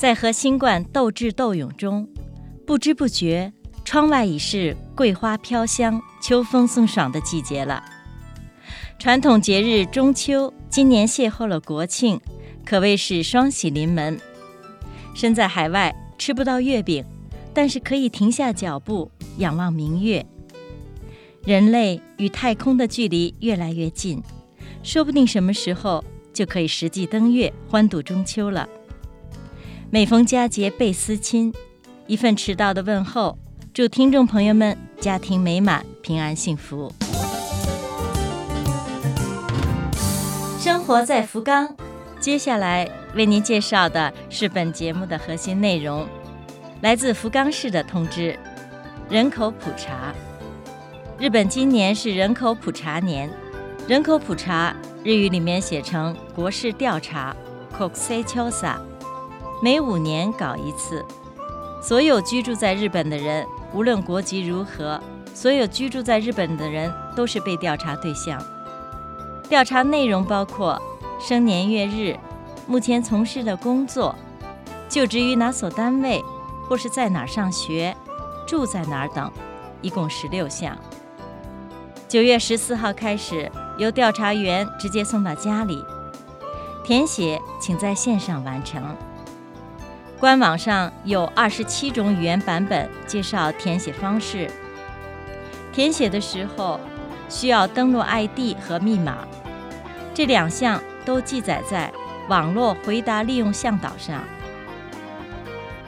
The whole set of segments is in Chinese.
在和新冠斗智斗勇中，不知不觉，窗外已是桂花飘香、秋风送爽的季节了。传统节日中秋，今年邂逅了国庆，可谓是双喜临门。身在海外，吃不到月饼，但是可以停下脚步，仰望明月。人类与太空的距离越来越近。说不定什么时候就可以实际登月，欢度中秋了。每逢佳节倍思亲，一份迟到的问候，祝听众朋友们家庭美满、平安幸福。生活在福冈，接下来为您介绍的是本节目的核心内容，来自福冈市的通知：人口普查。日本今年是人口普查年。人口普查日语里面写成国事调查 （Kokusei Chosa），每五年搞一次。所有居住在日本的人，无论国籍如何，所有居住在日本的人都是被调查对象。调查内容包括生年月日、目前从事的工作、就职于哪所单位或是在哪上学、住在哪儿等，一共十六项。九月十四号开始。由调查员直接送到家里，填写请在线上完成。官网上有二十七种语言版本介绍填写方式。填写的时候需要登录 ID 和密码，这两项都记载在网络回答利用向导上。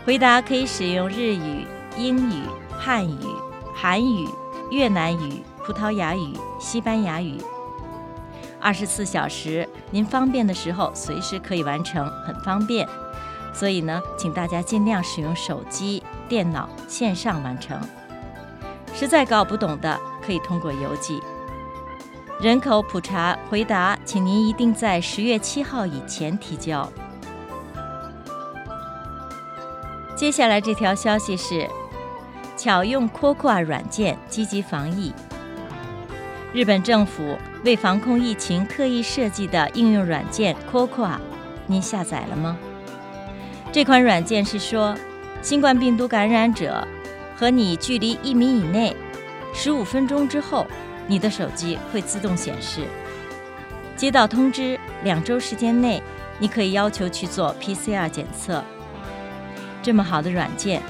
回答可以使用日语、英语、汉语、韩语、越南语、葡萄牙语、西班牙语。二十四小时，您方便的时候随时可以完成，很方便。所以呢，请大家尽量使用手机、电脑线上完成。实在搞不懂的，可以通过邮寄。人口普查回答，请您一定在十月七号以前提交。接下来这条消息是：巧用 Cocoa 软件积极防疫。日本政府。为防控疫情特意设计的应用软件 Cocoa，您下载了吗？这款软件是说，新冠病毒感染者和你距离一米以内，十五分钟之后，你的手机会自动显示。接到通知，两周时间内，你可以要求去做 PCR 检测。这么好的软件，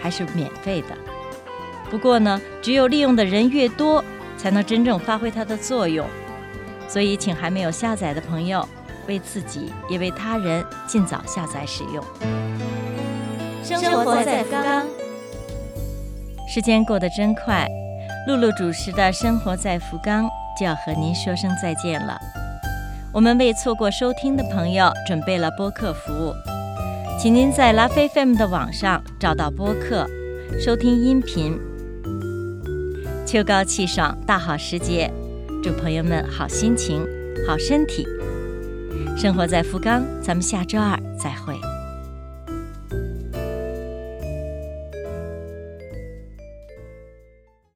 还是免费的。不过呢，只有利用的人越多。才能真正发挥它的作用，所以请还没有下载的朋友，为自己也为他人尽早下载使用。生活在福冈，时间过得真快，露露主持的《生活在福冈》就要和您说声再见了。我们为错过收听的朋友准备了播客服务，请您在拉菲 FM 的网上找到播客，收听音频。秋高气爽，大好时节，祝朋友们好心情、好身体。生活在福冈，咱们下周二再会。